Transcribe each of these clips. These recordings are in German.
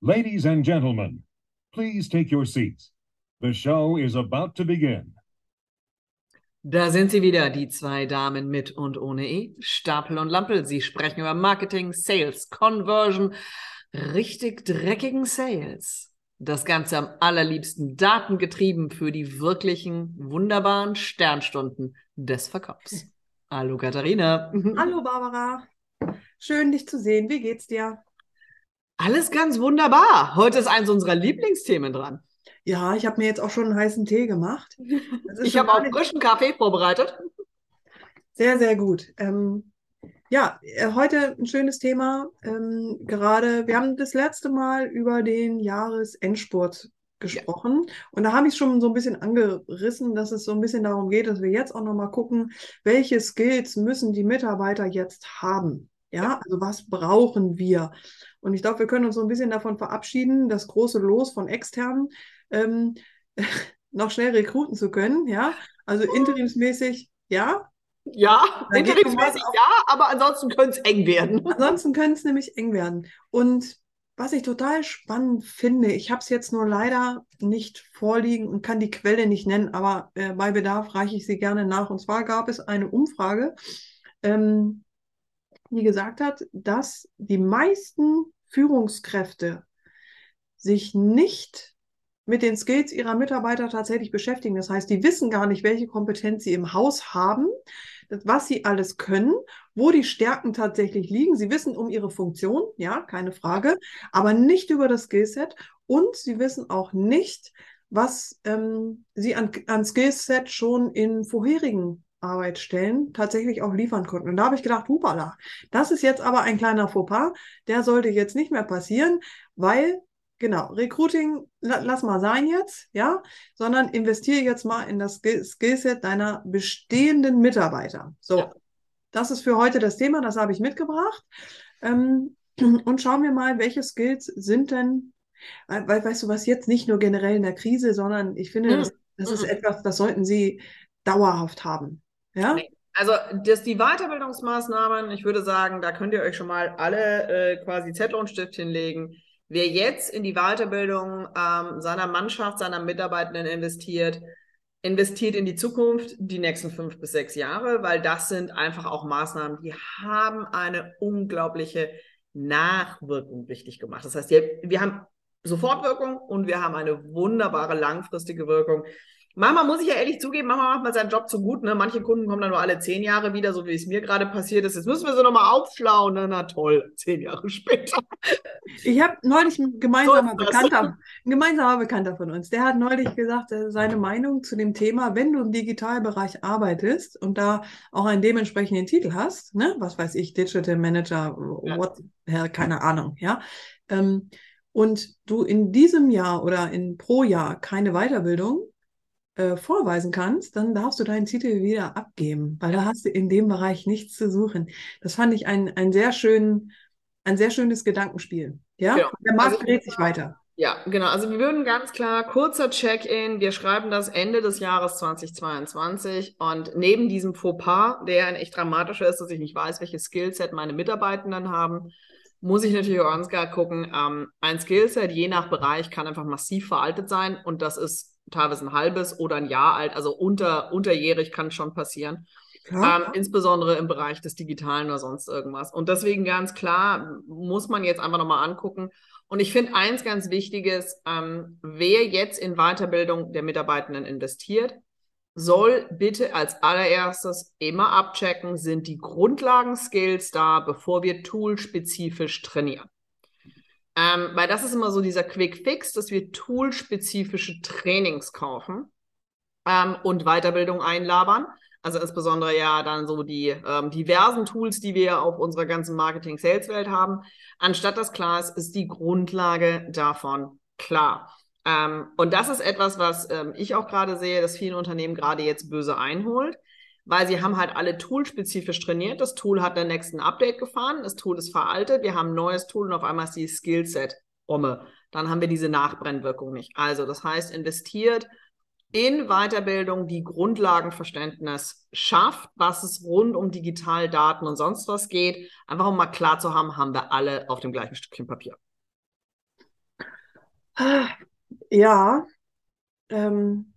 Ladies and gentlemen, please take your seats. The show is about to begin. Da sind sie wieder, die zwei Damen mit und ohne E, Stapel und Lampel. Sie sprechen über Marketing, Sales, Conversion, richtig dreckigen Sales. Das Ganze am allerliebsten datengetrieben für die wirklichen, wunderbaren Sternstunden des Verkaufs. Hallo Katharina. Hallo Barbara. Schön, dich zu sehen. Wie geht's dir? Alles ganz wunderbar. Heute ist eins unserer Lieblingsthemen dran. Ja, ich habe mir jetzt auch schon einen heißen Tee gemacht. Ich habe auch frischen Kaffee vorbereitet. Sehr, sehr gut. Ähm, ja, äh, heute ein schönes Thema. Ähm, gerade, wir haben das letzte Mal über den Jahresendspurt gesprochen. Ja. Und da habe ich schon so ein bisschen angerissen, dass es so ein bisschen darum geht, dass wir jetzt auch nochmal gucken, welche Skills müssen die Mitarbeiter jetzt haben. Ja, also was brauchen wir? Und ich glaube, wir können uns so ein bisschen davon verabschieden, das große Los von externen ähm, noch schnell rekruten zu können. Ja, also interimsmäßig, ja. Ja, interimsmäßig ja, aber ansonsten könnte es eng werden. Ansonsten könnte es nämlich eng werden. Und was ich total spannend finde, ich habe es jetzt nur leider nicht vorliegen und kann die Quelle nicht nennen, aber äh, bei Bedarf reiche ich sie gerne nach. Und zwar gab es eine Umfrage, ähm, die gesagt hat, dass die meisten Führungskräfte sich nicht mit den Skills ihrer Mitarbeiter tatsächlich beschäftigen. Das heißt, die wissen gar nicht, welche Kompetenz sie im Haus haben, was sie alles können, wo die Stärken tatsächlich liegen. Sie wissen um ihre Funktion, ja, keine Frage, aber nicht über das Skillset und sie wissen auch nicht, was ähm, sie an, an Skillset schon in vorherigen Arbeitsstellen tatsächlich auch liefern konnten. Und da habe ich gedacht, hupala, das ist jetzt aber ein kleiner Fauxpas, der sollte jetzt nicht mehr passieren, weil Genau, Recruiting, lass mal sein jetzt, ja, sondern investiere jetzt mal in das Skillset deiner bestehenden Mitarbeiter. So, ja. das ist für heute das Thema, das habe ich mitgebracht. Ähm, und schauen wir mal, welche Skills sind denn, weil, weißt du was, jetzt nicht nur generell in der Krise, sondern ich finde, mhm. das, das ist mhm. etwas, das sollten Sie dauerhaft haben. Ja? Also das, die Weiterbildungsmaßnahmen, ich würde sagen, da könnt ihr euch schon mal alle äh, quasi Zettel und Stift hinlegen. Wer jetzt in die Weiterbildung ähm, seiner Mannschaft, seiner Mitarbeitenden investiert, investiert in die Zukunft, die nächsten fünf bis sechs Jahre, weil das sind einfach auch Maßnahmen, die haben eine unglaubliche Nachwirkung wichtig gemacht. Das heißt, wir haben Sofortwirkung und wir haben eine wunderbare langfristige Wirkung. Manchmal muss ich ja ehrlich zugeben, manchmal macht man seinen Job zu gut. Ne? Manche Kunden kommen dann nur alle zehn Jahre wieder, so wie es mir gerade passiert ist. Jetzt müssen wir sie nochmal aufschlauen. Ne? Na toll, zehn Jahre später. Ich habe neulich ein gemeinsamer, so Bekannter, ein gemeinsamer Bekannter von uns, der hat neulich gesagt, äh, seine Meinung zu dem Thema, wenn du im Digitalbereich arbeitest und da auch einen dementsprechenden Titel hast, ne? was weiß ich, Digital Manager, ja. what, keine Ahnung, ja, ähm, und du in diesem Jahr oder in pro Jahr keine Weiterbildung äh, vorweisen kannst, dann darfst du deinen Titel wieder abgeben, weil da hast du in dem Bereich nichts zu suchen. Das fand ich ein, ein sehr schön, ein sehr schönes Gedankenspiel. Ja, genau. der Markt also, dreht sich weiter. Ja, genau. Also wir würden ganz klar, kurzer Check-in, wir schreiben das Ende des Jahres 2022 und neben diesem Fauxpas, der ein echt dramatischer ist, dass ich nicht weiß, welches Skillset meine Mitarbeitenden haben, muss ich natürlich auch ganz klar gucken, ähm, ein Skillset je nach Bereich kann einfach massiv veraltet sein und das ist teilweise ein halbes oder ein Jahr alt, also unter, unterjährig kann schon passieren. Ähm, insbesondere im Bereich des Digitalen oder sonst irgendwas. Und deswegen ganz klar, muss man jetzt einfach nochmal angucken. Und ich finde eins ganz Wichtiges, ähm, wer jetzt in Weiterbildung der Mitarbeitenden investiert, soll bitte als allererstes immer abchecken, sind die Grundlagenskills da, bevor wir toolspezifisch trainieren. Ähm, weil das ist immer so dieser Quick Fix, dass wir toolspezifische Trainings kaufen ähm, und Weiterbildung einlabern. Also insbesondere ja dann so die ähm, diversen Tools, die wir auf unserer ganzen Marketing-Sales-Welt haben. Anstatt das klar ist, ist die Grundlage davon klar. Ähm, und das ist etwas, was ähm, ich auch gerade sehe, dass vielen Unternehmen gerade jetzt böse einholt weil sie haben halt alle toolspezifisch trainiert. Das Tool hat den nächsten Update gefahren, das Tool ist veraltet, wir haben ein neues Tool und auf einmal ist die Skillset Omme. Dann haben wir diese Nachbrennwirkung nicht. Also das heißt, investiert in Weiterbildung, die Grundlagenverständnis schafft, was es rund um Digitaldaten und sonst was geht. Einfach um mal klar zu haben, haben wir alle auf dem gleichen Stückchen Papier. Ja, ähm,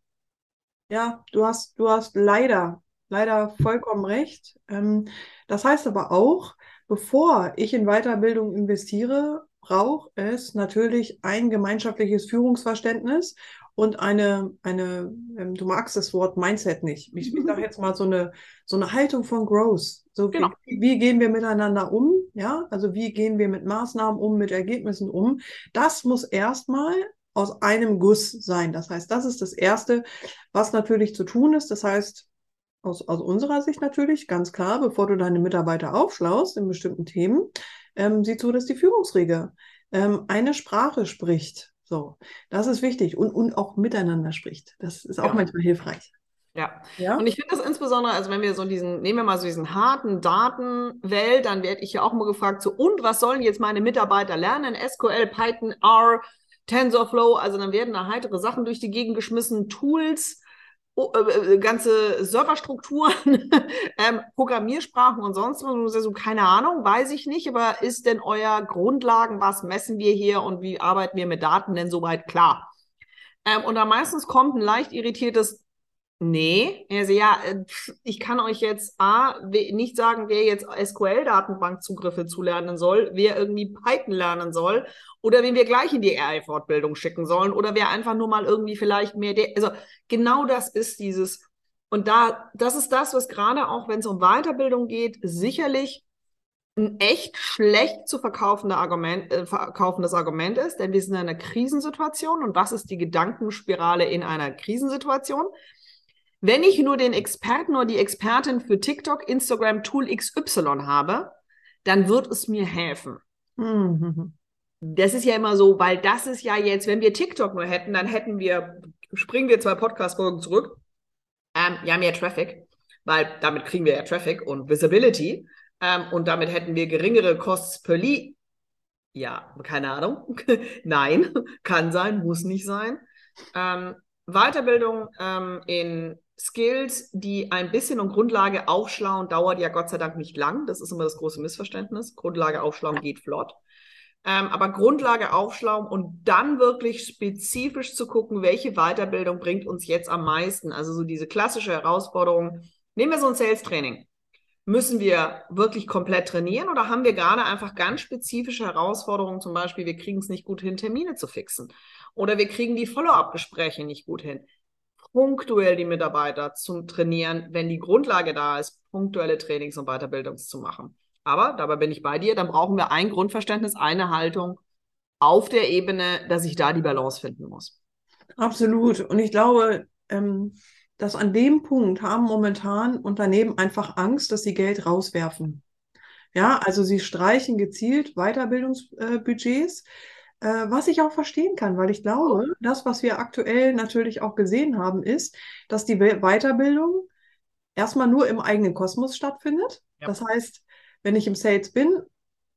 ja, du hast, du hast leider, leider vollkommen recht. Ähm, das heißt aber auch, bevor ich in Weiterbildung investiere, braucht es natürlich ein gemeinschaftliches Führungsverständnis und eine, eine, ähm, du magst das Wort Mindset nicht. Ich, ich sage jetzt mal so eine, so eine Haltung von Growth. So, Genau. wie, wie gehen wir miteinander um? Ja, also wie gehen wir mit Maßnahmen um, mit Ergebnissen um? Das muss erstmal aus einem Guss sein. Das heißt, das ist das Erste, was natürlich zu tun ist. Das heißt, aus, aus unserer Sicht natürlich, ganz klar, bevor du deine Mitarbeiter aufschlaust in bestimmten Themen, ähm, sieh zu, dass die Führungsriege ähm, eine Sprache spricht. So, das ist wichtig und, und auch miteinander spricht. Das ist auch Ja. manchmal hilfreich. Ja. Ja? Und ich finde das insbesondere, also wenn wir so diesen, nehmen wir mal so diesen harten Datenwelt, dann werde ich ja auch mal gefragt, so, und was sollen jetzt meine Mitarbeiter lernen? SQL, Python, R, TensorFlow, also dann werden da heitere Sachen durch die Gegend geschmissen, Tools, ganze Serverstrukturen, ähm, Programmiersprachen und sonst was. Und keine Ahnung, weiß ich nicht, aber ist denn euer Grundlagen, was messen wir hier und wie arbeiten wir mit Daten denn soweit klar? Ähm, und da meistens kommt ein leicht irritiertes Nee, also ja, äh, ich kann euch jetzt A, nicht sagen, wer jetzt SQL-Datenbankzugriffe zulernen soll, wer irgendwie Python lernen soll oder wen wir gleich in die AI-Fortbildung schicken sollen oder wer einfach nur mal irgendwie vielleicht mehr, also genau das ist dieses, und da, das ist das, was gerade auch, wenn es um Weiterbildung geht, sicherlich ein echt schlecht zu verkaufende Argument, äh, verkaufendes Argument ist, denn wir sind in einer Krisensituation und was ist die Gedankenspirale in einer Krisensituation? Wenn ich nur den Experten oder die Expertin für TikTok, Instagram, Tool XY habe, dann wird es mir helfen. Mhm. Das ist ja immer so, weil das ist ja jetzt, wenn wir TikTok nur hätten, dann hätten wir, springen wir zwei Podcast-Folgen zurück, ähm, ja, mehr Traffic, weil damit kriegen wir ja Traffic und Visibility ähm, und damit hätten wir geringere Costs per Lead. Ja, keine Ahnung. Nein, kann sein, muss nicht sein. Ähm, Weiterbildung ähm, in Skills, die ein bisschen um Grundlage aufschlauen, dauert ja Gott sei Dank nicht lang. Das ist immer das große Missverständnis. Grundlage aufschlauen geht flott. Ähm, aber Grundlage aufschlauen und dann wirklich spezifisch zu gucken, welche Weiterbildung bringt uns jetzt am meisten. Also so diese klassische Herausforderung. Nehmen wir so ein Sales-Training. Müssen wir wirklich komplett trainieren oder haben wir gerade einfach ganz spezifische Herausforderungen? Zum Beispiel, wir kriegen es nicht gut hin, Termine zu fixen. Oder wir kriegen die Follow-up-Gespräche nicht gut hin. Punktuell die Mitarbeiter zum Trainieren, wenn die Grundlage da ist, punktuelle Trainings und Weiterbildungs zu machen. Aber dabei bin ich bei dir, dann brauchen wir ein Grundverständnis, eine Haltung auf der Ebene, dass ich da die Balance finden muss. Absolut. Und ich glaube, ähm, dass an dem Punkt haben momentan Unternehmen einfach Angst, dass sie Geld rauswerfen. Ja, also sie streichen gezielt Weiterbildungsbudgets, äh, was ich auch verstehen kann, weil ich glaube, das, was wir aktuell natürlich auch gesehen haben, ist, dass die We- Weiterbildung erstmal nur im eigenen Kosmos stattfindet. Ja. Das heißt, wenn ich im Sales bin,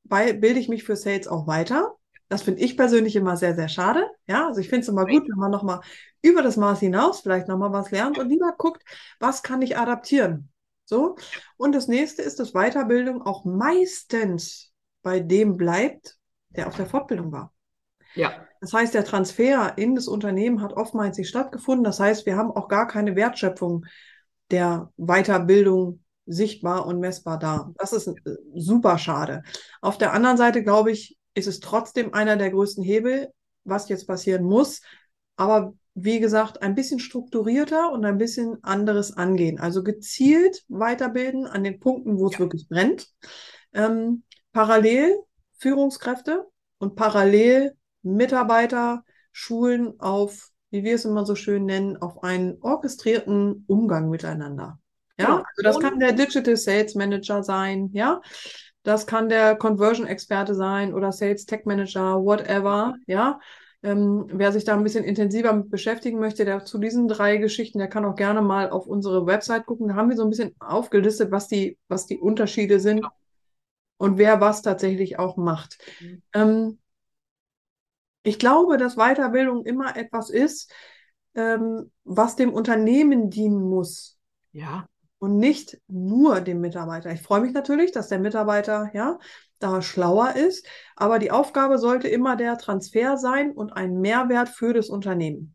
bei, bilde ich mich für Sales auch weiter. Das finde ich persönlich immer sehr, sehr schade. Ja, also ich finde es immer gut, wenn man nochmal über das Maß hinaus vielleicht nochmal was lernt und lieber guckt, was kann ich adaptieren. So. Und das nächste ist, dass Weiterbildung auch meistens bei dem bleibt, der auf der Fortbildung war. Ja, Das heißt, der Transfer in das Unternehmen hat oftmals nicht stattgefunden. Das heißt, wir haben auch gar keine Wertschöpfung der Weiterbildung sichtbar und messbar da. Das ist äh, super schade. Auf der anderen Seite, glaube ich, ist es trotzdem einer der größten Hebel, was jetzt passieren muss. Aber wie gesagt, ein bisschen strukturierter und ein bisschen anderes angehen. Also gezielt weiterbilden an den Punkten, wo es Ja. wirklich brennt. Ähm, parallel Führungskräfte und parallel Mitarbeiter schulen auf, wie wir es immer so schön nennen, auf einen orchestrierten Umgang miteinander. Ja, Genau. also das kann der Digital Sales Manager sein, ja. Das kann der Conversion Experte sein oder Sales Tech Manager, whatever, ja. Ähm, wer sich da ein bisschen intensiver mit beschäftigen möchte, der zu diesen drei Geschichten, der kann auch gerne mal auf unsere Website gucken. Da haben wir so ein bisschen aufgelistet, was die, was die Unterschiede sind Genau. und wer was tatsächlich auch macht. Mhm. Ähm, ich glaube, dass Weiterbildung immer etwas ist, ähm, was dem Unternehmen dienen muss ja, und nicht nur dem Mitarbeiter. Ich freue mich natürlich, dass der Mitarbeiter, ja, da schlauer ist. Aber die Aufgabe sollte immer der Transfer sein und ein Mehrwert für das Unternehmen.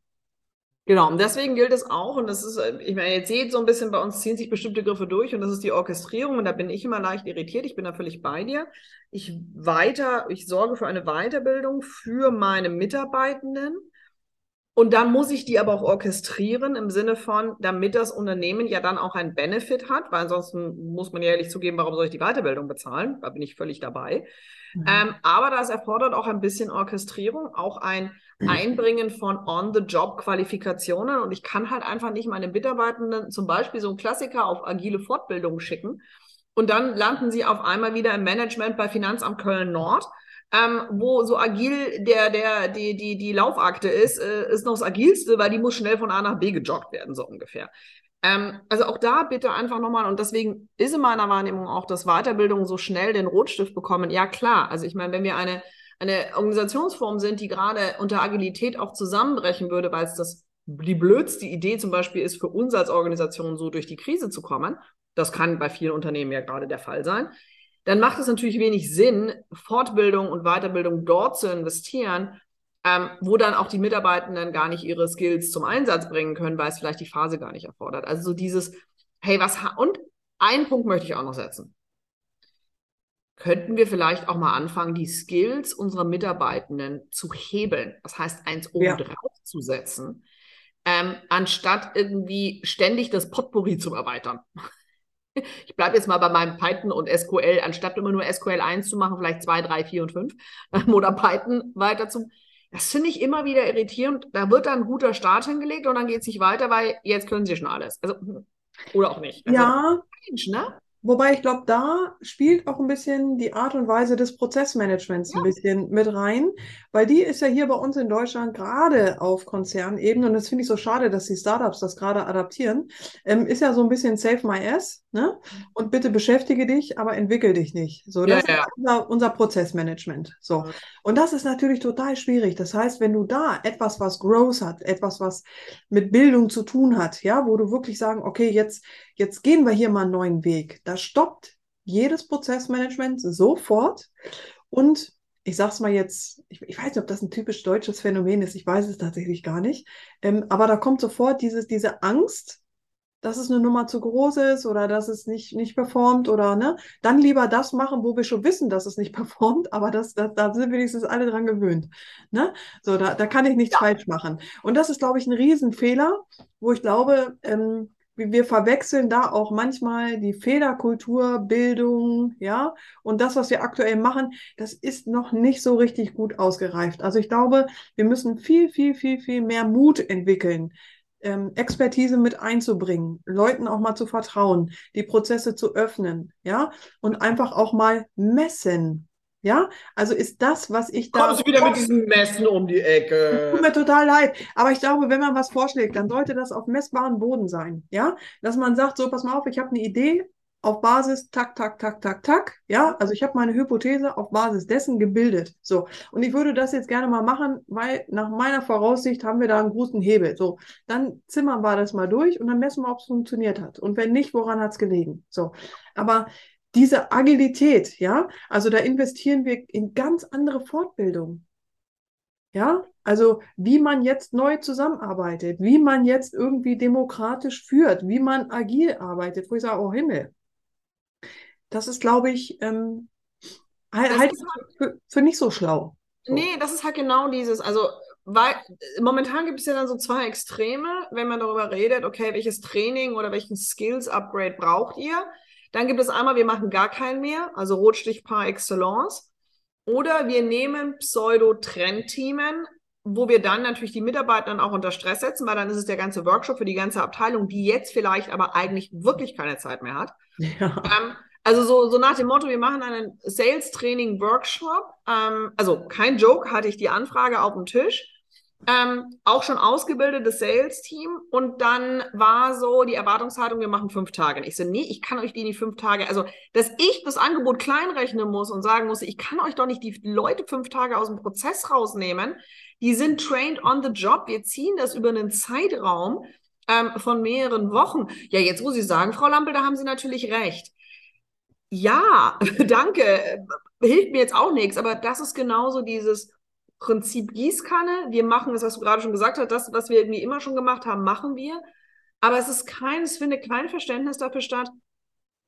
Genau, und deswegen gilt es auch, und das ist, äh, ich meine, jetzt seht so ein bisschen, bei uns ziehen sich bestimmte Griffe durch, und das ist die Orchestrierung, und da bin ich immer leicht irritiert, ich bin da völlig bei dir. Ich weiter, ich sorge für eine Weiterbildung für meine Mitarbeitenden, und dann muss ich die aber auch orchestrieren im Sinne von, damit das Unternehmen ja dann auch einen Benefit hat, weil ansonsten muss man ja ehrlich zugeben, warum soll ich die Weiterbildung bezahlen? Da bin ich völlig dabei. Mhm. Ähm, aber das erfordert auch ein bisschen Orchestrierung, auch ein Einbringen von On-the-Job-Qualifikationen. Und ich kann halt einfach nicht meine Mitarbeitenden zum Beispiel so einen Klassiker auf agile Fortbildungen schicken. Und dann landen sie auf einmal wieder im Management bei Finanzamt Köln-Nord. Ähm, wo so agil der, der, die, die, die Laufakte ist, äh, ist noch das agilste, weil die muss schnell von A nach B gejoggt werden, so ungefähr. Ähm, also auch da bitte einfach nochmal, und deswegen ist in meiner Wahrnehmung auch, dass Weiterbildung so schnell den Rotstift bekommen. Ja, klar. Also ich meine, wenn wir eine eine Organisationsform sind, die gerade unter Agilität auch zusammenbrechen würde, weil es das die blödste Idee zum Beispiel ist, für uns als Organisation so durch die Krise zu kommen, das kann bei vielen Unternehmen ja gerade der Fall sein, dann macht es natürlich wenig Sinn, Fortbildung und Weiterbildung dort zu investieren, ähm, wo dann auch die Mitarbeitenden gar nicht ihre Skills zum Einsatz bringen können, weil es vielleicht die Phase gar nicht erfordert. Also so dieses, hey, was, und einen Punkt möchte ich auch noch setzen könnten wir vielleicht auch mal anfangen, die Skills unserer Mitarbeitenden zu hebeln. Das heißt, eins oben ja. drauf zu setzen, ähm, anstatt irgendwie ständig das Potpourri zu erweitern. Ich bleibe jetzt mal bei meinem Python und SQL, anstatt immer nur SQL 1 zu machen, vielleicht 2, 3, 4 und 5 ähm, oder Python weiter zu. Das finde ich immer wieder irritierend. Da wird dann ein guter Start hingelegt und dann geht es nicht weiter, weil jetzt können sie schon alles. Also, oder auch nicht. Also, ja. Mensch, ne? Wobei ich glaube, da spielt auch ein bisschen die Art und Weise des Prozessmanagements ja. ein bisschen mit rein, weil die ist ja hier bei uns in Deutschland gerade auf Konzernebene und das finde ich so schade, dass die Startups das gerade adaptieren, ähm, ist ja so ein bisschen Save My Ass, ne? Und bitte beschäftige dich, aber entwickel dich nicht. So, das ja, ja. ist unser, unser Prozessmanagement. So. Und das ist natürlich total schwierig. Das heißt, wenn du da etwas, was Growth hat, etwas, was mit Bildung zu tun hat, ja, wo du wirklich sagen, okay, jetzt jetzt gehen wir hier mal einen neuen Weg. Da stoppt jedes Prozessmanagement sofort. Und ich sage es mal jetzt, ich, ich, weiß nicht, ob das ein typisch deutsches Phänomen ist, ich weiß es tatsächlich gar nicht. Ähm, aber da kommt sofort dieses, diese Angst, dass es eine Nummer zu groß ist oder dass es nicht, nicht performt oder ne, dann lieber das machen, wo wir schon wissen, dass es nicht performt, aber das, das, da sind wenigstens alle dran gewöhnt. Ne? So, da, da kann ich nichts ja. falsch machen. Und das ist, glaube ich, ein Riesenfehler, wo ich glaube, ähm, wir verwechseln da auch manchmal die Fehlerkultur, Bildung, ja, und das, was wir aktuell machen, das ist noch nicht so richtig gut ausgereift. Also ich glaube, wir müssen viel, viel, viel, viel mehr Mut entwickeln, ähm, Expertise mit einzubringen, Leuten auch mal zu vertrauen, die Prozesse zu öffnen, ja, und einfach auch mal messen. Ja, also ist das, was ich da. Kommst du wieder mit diesem Messen um die Ecke? Tut mir total leid. Aber ich glaube, wenn man was vorschlägt, dann sollte das auf messbaren Boden sein. Ja, dass man sagt, so, pass mal auf, ich habe eine Idee auf Basis, tak, tak, tak, tak, tak. Ja, also ich habe meine Hypothese auf Basis dessen gebildet. So. Und ich würde das jetzt gerne mal machen, weil nach meiner Voraussicht haben wir da einen großen Hebel. So. Dann zimmern wir das mal durch und dann messen wir, ob es funktioniert hat. Und wenn nicht, woran hat es gelegen? So. Aber diese Agilität, ja, also da investieren wir in ganz andere Fortbildung. Ja, also wie man jetzt neu zusammenarbeitet, wie man jetzt irgendwie demokratisch führt, wie man agil arbeitet, wo ich sage, oh Himmel. Das ist, glaube ich, ähm, halt, halt für, für, nicht so schlau. So. Nee, das ist halt genau dieses, also weil momentan gibt es ja dann so zwei Extreme, wenn man darüber redet, okay, welches Training oder welchen Skills-Upgrade braucht ihr? Dann gibt es einmal, wir machen gar keinen mehr, also Rotstich par excellence. Oder wir nehmen Pseudo-Trendteamen, wo wir dann natürlich die Mitarbeiter auch unter Stress setzen, weil dann ist es der ganze Workshop für die ganze Abteilung, die jetzt vielleicht aber eigentlich wirklich keine Zeit mehr hat. Ja. Ähm, also so, so nach dem Motto, wir machen einen Sales-Training-Workshop. Ähm, also kein Joke, hatte ich die Anfrage auf dem Tisch ähm, auch schon ausgebildetes Sales-Team und dann war so die Erwartungshaltung, wir machen fünf Tage. Und ich so, nee, ich kann euch die nicht fünf Tage, also dass ich das Angebot kleinrechnen muss und sagen muss, ich kann euch doch nicht die Leute fünf Tage aus dem Prozess rausnehmen. Die sind trained on the job. Wir ziehen das über einen Zeitraum ähm, von mehreren Wochen. Ja, jetzt muss ich sagen, Frau Lampel, da haben Sie natürlich recht. ja, danke, hilft mir jetzt auch nichts, aber das ist genauso dieses Prinzip Gießkanne. Wir machen das, was du gerade schon gesagt hast, das, was wir irgendwie immer schon gemacht haben, machen wir. Aber es ist kein, es findet kein Verständnis dafür statt,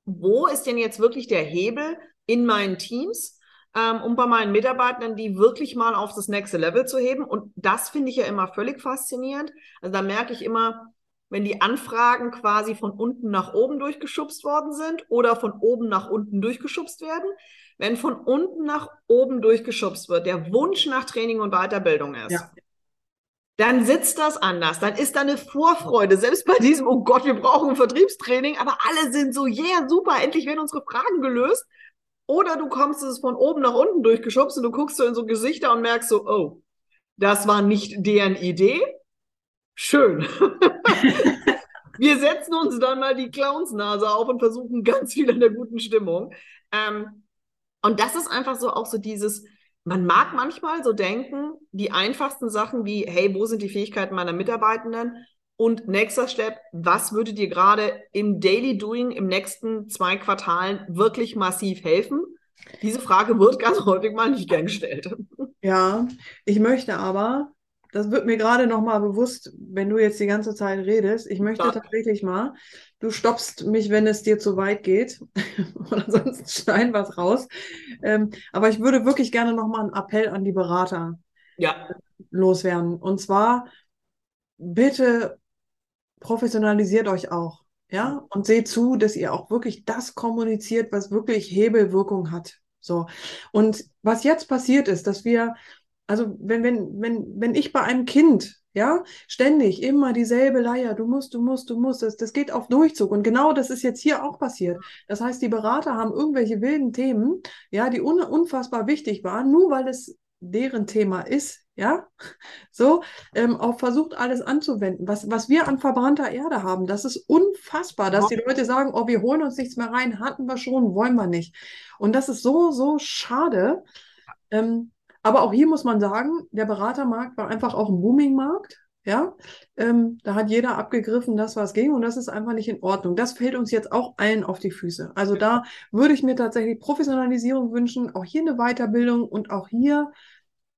wo ist denn jetzt wirklich der Hebel in meinen Teams, ähm, um bei meinen Mitarbeitern die wirklich mal auf das nächste Level zu heben. Und das finde ich ja immer völlig faszinierend. Also da merke ich immer, wenn die Anfragen quasi von unten nach oben durchgeschubst worden sind oder von oben nach unten durchgeschubst werden. Wenn von unten nach oben durchgeschubst wird, der Wunsch nach Training und Weiterbildung ist, ja dann sitzt das anders. Dann ist da eine Vorfreude. Selbst bei diesem, oh Gott, wir brauchen ein Vertriebstraining, aber alle sind so, yeah, super, endlich werden unsere Fragen gelöst. Oder du kommst es von oben nach unten durchgeschubst und du guckst so in so Gesichter und merkst so, oh, das war nicht deren Idee. Schön. wir setzen uns dann mal die Clownsnase auf und versuchen ganz viel an der guten Stimmung. Ähm, und das ist einfach so auch so dieses, man mag manchmal so denken, die einfachsten Sachen wie, hey, wo sind die Fähigkeiten meiner Mitarbeitenden? Und nächster Step, was würde dir gerade im Daily Doing im nächsten zwei Quartalen wirklich massiv helfen? Diese Frage wird ganz häufig mal nicht gern gestellt. Ja, ich möchte aber das wird mir gerade nochmal bewusst, wenn du jetzt die ganze Zeit redest. Ich möchte ja. tatsächlich mal, du stoppst mich, wenn es dir zu weit geht. Und ansonsten schneiden was raus. Ähm, aber ich würde wirklich gerne nochmal einen Appell an die Berater ja. loswerden. Und zwar, bitte professionalisiert euch auch. Ja, und seht zu, dass ihr auch wirklich das kommuniziert, was wirklich Hebelwirkung hat. So. Und was jetzt passiert ist, dass wir also wenn, wenn, wenn, wenn ich bei einem Kind, ja, ständig immer dieselbe Leier, du musst, du musst, du musst, das, das geht auf Durchzug. Und genau das ist jetzt hier auch passiert. Das heißt, die Berater haben irgendwelche wilden Themen, ja, die un, unfassbar wichtig waren, nur weil es deren Thema ist, ja, so, ähm, auch versucht alles anzuwenden. Was, was wir an verbrannter Erde haben, das ist unfassbar, dass die Leute sagen, oh, wir holen uns nichts mehr rein, hatten wir schon, wollen wir nicht. Und das ist so, so schade. Ähm, aber auch hier muss man sagen, der Beratermarkt war einfach auch ein Booming-Markt. Ja, ähm, da hat jeder abgegriffen, das was ging und das ist einfach nicht in Ordnung. Das fällt uns jetzt auch allen auf die Füße. Also da würde ich mir tatsächlich Professionalisierung wünschen, auch hier eine Weiterbildung und auch hier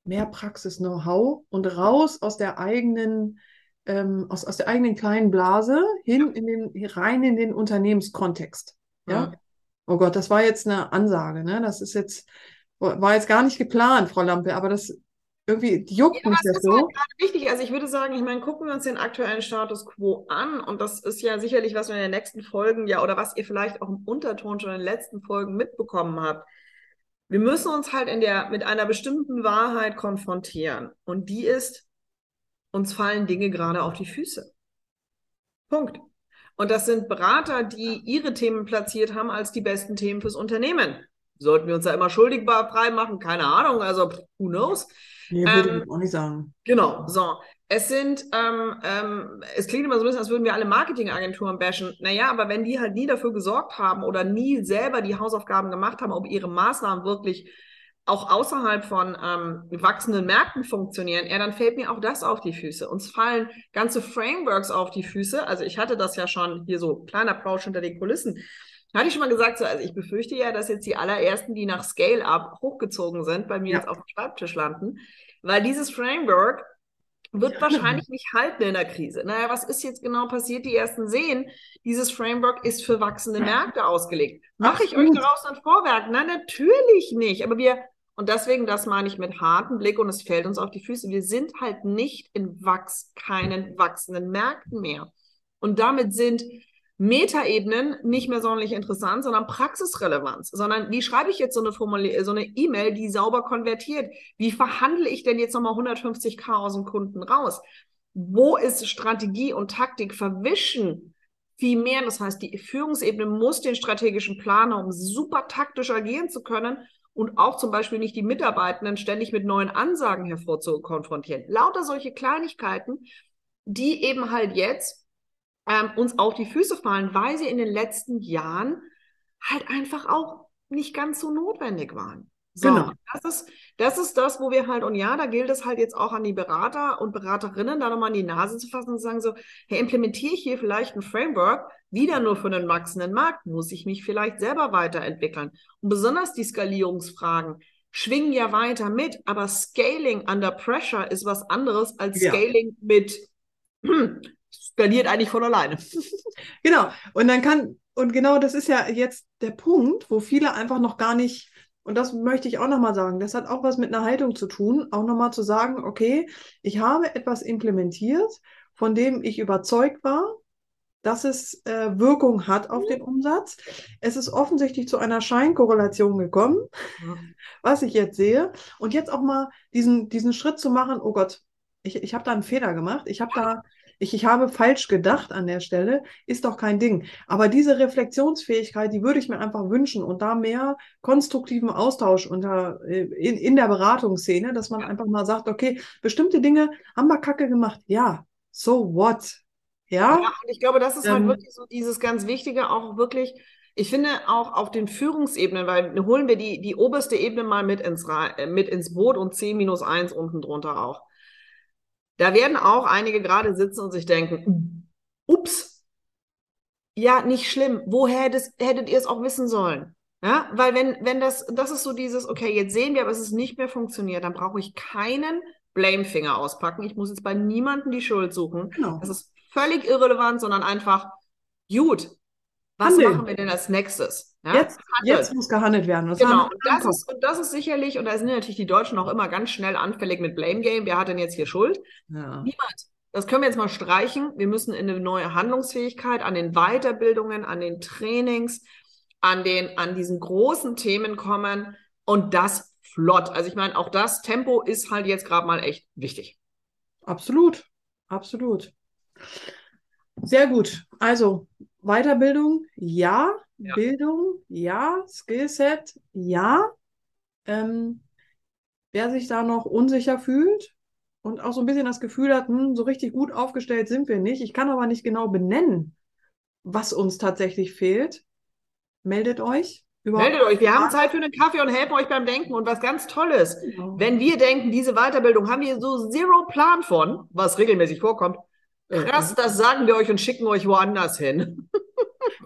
mehr Praxis-Know-how und raus aus der eigenen, ähm, aus, aus der eigenen kleinen Blase hin in den, rein in den Unternehmenskontext. Ja. ja. Oh Gott, das war jetzt eine Ansage, ne? Das ist jetzt, war jetzt gar nicht geplant, Frau Lampe, aber das irgendwie juckt ja, mich das, das so. Halt wichtig. Also ich würde sagen, ich meine, gucken wir uns den aktuellen Status quo an und das ist ja sicherlich, was wir in den nächsten Folgen ja oder was ihr vielleicht auch im Unterton schon in den letzten Folgen mitbekommen habt. Wir müssen uns halt in der mit einer bestimmten Wahrheit konfrontieren und die ist, uns fallen Dinge gerade auf die Füße. Punkt. Und das sind Berater, die ihre Themen platziert haben als die besten Themen fürs Unternehmen. Sollten wir uns da immer schuldig frei machen? Keine Ahnung, also who knows? Nee, würde ähm, ich auch nicht sagen. Genau, so. Es sind, ähm, ähm, es klingt immer so ein bisschen, als würden wir alle Marketingagenturen bashen. Naja, aber wenn die halt nie dafür gesorgt haben oder nie selber die Hausaufgaben gemacht haben, ob ihre Maßnahmen wirklich auch außerhalb von ähm, wachsenden Märkten funktionieren, ja, dann fällt mir auch das auf die Füße. Uns fallen ganze Frameworks auf die Füße. Also ich hatte das ja schon hier so kleiner Plausch hinter den Kulissen. Hatte ich schon mal gesagt, so, also ich befürchte ja, dass jetzt die allerersten, die nach Scale-Up hochgezogen sind, bei mir ja. jetzt auf dem Schreibtisch landen, weil dieses Framework wird ja. wahrscheinlich nicht halten in der Krise. Naja, was ist jetzt genau passiert? Die ersten sehen, dieses Framework ist für wachsende Märkte ausgelegt. Mache ich euch daraus ein Vorwerk? Nein, natürlich nicht. Aber wir, und deswegen, das meine ich mit hartem Blick und es fällt uns auf die Füße. Wir sind halt nicht in Wachs, keinen wachsenden Märkten mehr. Und damit sind Metaebenen nicht mehr sonderlich interessant, sondern Praxisrelevanz, sondern wie schreibe ich jetzt so eine Formulier so eine E-Mail, die sauber konvertiert? Wie verhandle ich denn jetzt nochmal 150k aus dem Kunden raus? Wo ist Strategie und Taktik verwischen? Viel mehr, das heißt, die Führungsebene muss den strategischen Planer, um super taktisch agieren zu können und auch zum Beispiel nicht die Mitarbeitenden ständig mit neuen Ansagen hervorzukonfrontieren. Lauter solche Kleinigkeiten, die eben halt jetzt ähm, uns auf die Füße fallen, weil sie in den letzten Jahren halt einfach auch nicht ganz so notwendig waren. So, genau. das ist, das ist das, wo wir halt, und ja, da gilt es halt jetzt auch an die Berater und Beraterinnen, da nochmal in die Nase zu fassen und zu sagen so, hey, implementiere ich hier vielleicht ein Framework, wieder nur für einen wachsenden Markt, muss ich mich vielleicht selber weiterentwickeln. Und besonders die Skalierungsfragen schwingen ja weiter mit, aber Scaling under Pressure ist was anderes als Ja. Scaling mit hm, skaliert eigentlich von alleine. Genau. Und dann kann, und genau das ist ja jetzt der Punkt, wo viele einfach noch gar nicht, und das möchte ich auch nochmal sagen, das hat auch was mit einer Haltung zu tun, auch nochmal zu sagen, okay, ich habe etwas implementiert, von dem ich überzeugt war, dass es äh, Wirkung hat auf den Umsatz. Es ist offensichtlich zu einer Scheinkorrelation gekommen, was ich jetzt sehe. Und jetzt auch mal diesen, diesen Schritt zu machen, oh Gott, ich, ich habe da einen Fehler gemacht, ich habe da, ich, ich habe falsch gedacht an der Stelle, ist doch kein Ding. Aber diese Reflexionsfähigkeit, die würde ich mir einfach wünschen und da mehr konstruktiven Austausch unter, äh, in, in der Beratungsszene, dass man einfach mal sagt, okay, bestimmte Dinge haben wir kacke gemacht. Ja, so what? Ja, Ja, und ich glaube, das ist halt Ähm, wirklich so dieses ganz Wichtige, auch wirklich, ich finde auch auf den Führungsebenen, weil holen wir die, die oberste Ebene mal mit ins, äh, mit ins Boot und C minus eins unten drunter auch. Da werden auch einige gerade sitzen und sich denken, ups, ja, nicht schlimm. Woher hättet, hättet ihr es auch wissen sollen? Ja, weil wenn, wenn das, das ist so dieses, okay, jetzt sehen wir, aber es ist nicht mehr funktioniert, dann brauche ich keinen Blamefinger auspacken. Ich muss jetzt bei niemandem die Schuld suchen. genau. Das ist völlig irrelevant, sondern einfach, gut, was Handeln. machen wir denn als nächstes? Ja? Jetzt, jetzt muss gehandelt werden. Das Genau, und das, ist, und das ist sicherlich, und da sind natürlich die Deutschen auch immer ganz schnell anfällig mit Blame Game. Wer hat denn jetzt hier Schuld? Ja. Niemand. Das können wir jetzt mal streichen. Wir müssen in eine neue Handlungsfähigkeit an den Weiterbildungen, an den Trainings, an den, an diesen großen Themen kommen und das flott. Also ich meine, auch das Tempo ist halt jetzt gerade mal echt wichtig. Absolut, absolut. Sehr gut. Also Weiterbildung, ja. Ja. Bildung, ja. Skillset, ja. Ähm, wer sich da noch unsicher fühlt und auch so ein bisschen das Gefühl hat, hm, so richtig gut aufgestellt sind wir nicht. Ich kann aber nicht genau benennen, was uns tatsächlich fehlt. Meldet euch. Meldet euch, wir haben Zeit für einen Kaffee und helfen euch beim Denken. Und was ganz Tolles, Genau. wenn wir denken, diese Weiterbildung haben wir so zero Plan von, was regelmäßig vorkommt. Krass, das sagen wir euch und schicken euch woanders hin.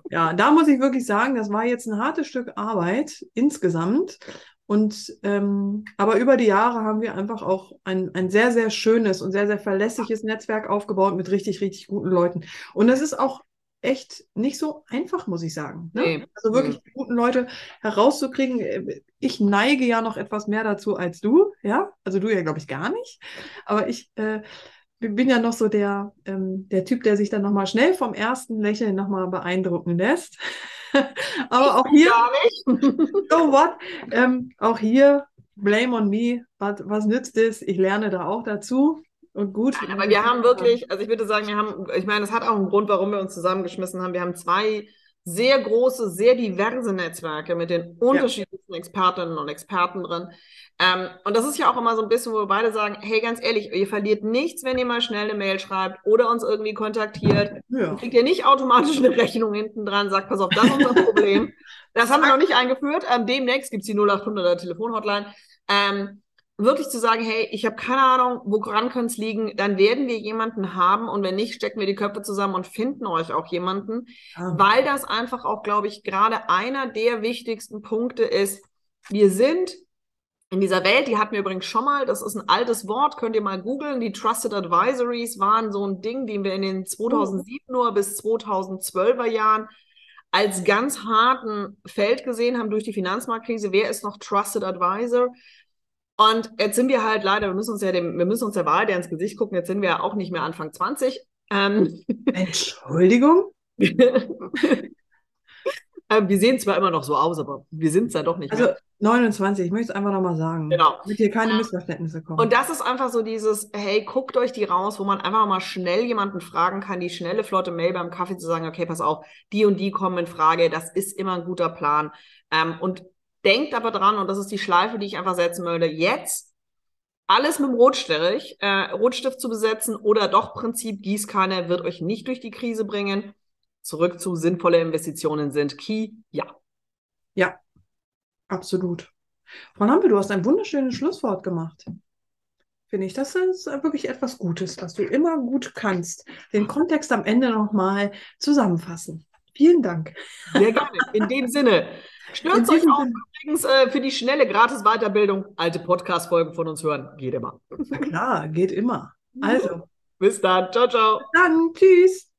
Ja, da muss ich wirklich sagen, das war jetzt ein hartes Stück Arbeit insgesamt. Und ähm, aber über die Jahre haben wir einfach auch ein, ein sehr, sehr schönes und sehr, sehr verlässliches Netzwerk aufgebaut mit richtig, richtig guten Leuten. Und das ist auch echt nicht so einfach, muss ich sagen. Ne? Nee. Also wirklich die guten Leute herauszukriegen. Äh, Ich neige ja noch etwas mehr dazu als du, ja. Also du ja, glaube ich, gar nicht. Aber ich äh, bin ja noch so der, ähm, der Typ, der sich dann nochmal schnell vom ersten Lächeln nochmal beeindrucken lässt. Aber auch hier, Gar nicht. so what? Ähm, auch hier, blame on me. Was, was nützt es? Ich lerne da auch dazu. Und gut. Aber wir haben wirklich, also ich würde sagen, wir haben, ich meine, das hat auch einen Grund, warum wir uns zusammengeschmissen haben. Wir haben zwei sehr große, sehr diverse Netzwerke mit den unterschiedlichsten Expertinnen und Experten drin. Ähm, und das ist ja auch immer so ein bisschen, wo wir beide sagen, hey, ganz ehrlich, ihr verliert nichts, wenn ihr mal schnell eine Mail schreibt oder uns irgendwie kontaktiert. Ja. Kriegt ihr nicht automatisch eine Rechnung hinten dran, sagt, pass auf, das ist unser Problem. Das haben wir noch nicht eingeführt. Ähm, demnächst gibt's die 0800er Telefonhotline. Ähm, wirklich zu sagen, hey, ich habe keine Ahnung, woran könnte es liegen, dann werden wir jemanden haben und wenn nicht, stecken wir die Köpfe zusammen und finden euch auch jemanden, Ah. weil das einfach auch, glaube ich, gerade einer der wichtigsten Punkte ist. Wir sind in dieser Welt, die hatten wir übrigens schon mal, das ist ein altes Wort, könnt ihr mal googeln, die Trusted Advisories waren so ein Ding, den wir in den 2007 nur bis 2012er Jahren als ganz harten Feld gesehen haben durch die Finanzmarktkrise. Wer ist noch Trusted Advisor? Und jetzt sind wir halt leider, wir müssen uns ja dem, wir müssen uns der Wahl der ins Gesicht gucken, jetzt sind wir ja auch nicht mehr Anfang 20. Ähm, Entschuldigung? ähm, wir sehen zwar immer noch so aus, aber wir sind es ja doch nicht Also mehr. 29, ich möchte es einfach nochmal sagen. Genau. Damit hier keine. Missverständnisse kommen. Und das ist einfach so dieses, hey, guckt euch die raus, wo man einfach mal schnell jemanden fragen kann, die schnelle, flotte Mail beim Kaffee zu sagen, okay, pass auf, die und die kommen in Frage, das ist immer ein guter Plan. Ähm, und denkt aber dran, und das ist die Schleife, die ich einfach setzen würde, jetzt alles mit dem Rotstrich, äh, Rotstift zu besetzen oder doch Prinzip Gießkanne wird euch nicht durch die Krise bringen. Zurück zu sinnvolle Investitionen sind Key, ja. Ja, absolut. Frau Lampe, du hast ein wunderschönes Schlusswort gemacht. Finde ich, das ist wirklich etwas Gutes, was du immer gut kannst. Den Kontext am Ende nochmal zusammenfassen. Vielen Dank. Sehr gerne. In dem Sinne, stürzt euch Sinne. übrigens äh, für die schnelle Gratis-Weiterbildung. Alte Podcast-Folgen von uns hören. Geht immer. Klar, geht immer. Also, Bis dann. Ciao, ciao. dann, tschüss.